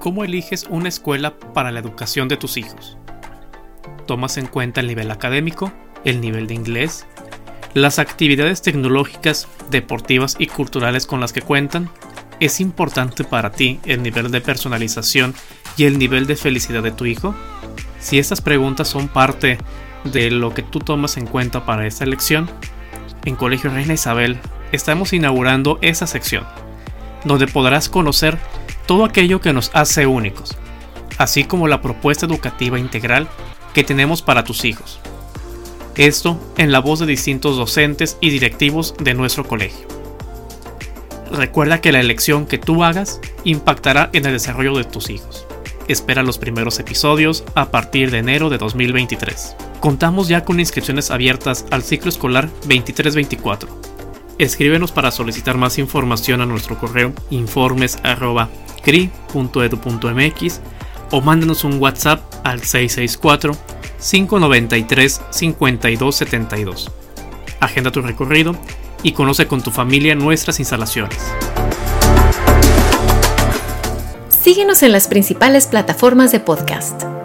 ¿cómo eliges una escuela para la educación de tus hijos? ¿Tomas en cuenta el nivel académico, el nivel de inglés, las actividades tecnológicas, deportivas y culturales con las que cuentan? ¿Es importante para ti el nivel de personalización y el nivel de felicidad de tu hijo? Si estas preguntas son parte de lo que tú tomas en cuenta para esta elección, en Colegio Reina Isabel estamos inaugurando esa sección, donde podrás conocer todo aquello que nos hace únicos, así como la propuesta educativa integral que tenemos para tus hijos. Esto en la voz de distintos docentes y directivos de nuestro colegio. Recuerda que la elección que tú hagas impactará en el desarrollo de tus hijos. Espera los primeros episodios a partir de enero de 2023. Contamos ya con inscripciones abiertas al ciclo escolar 23-24. Escríbenos para solicitar más información a nuestro correo informes.cri.edu.mx o mándanos un WhatsApp al 664 593 5272. Agenda tu recorrido y conoce con tu familia nuestras instalaciones. Síguenos en las principales plataformas de podcast.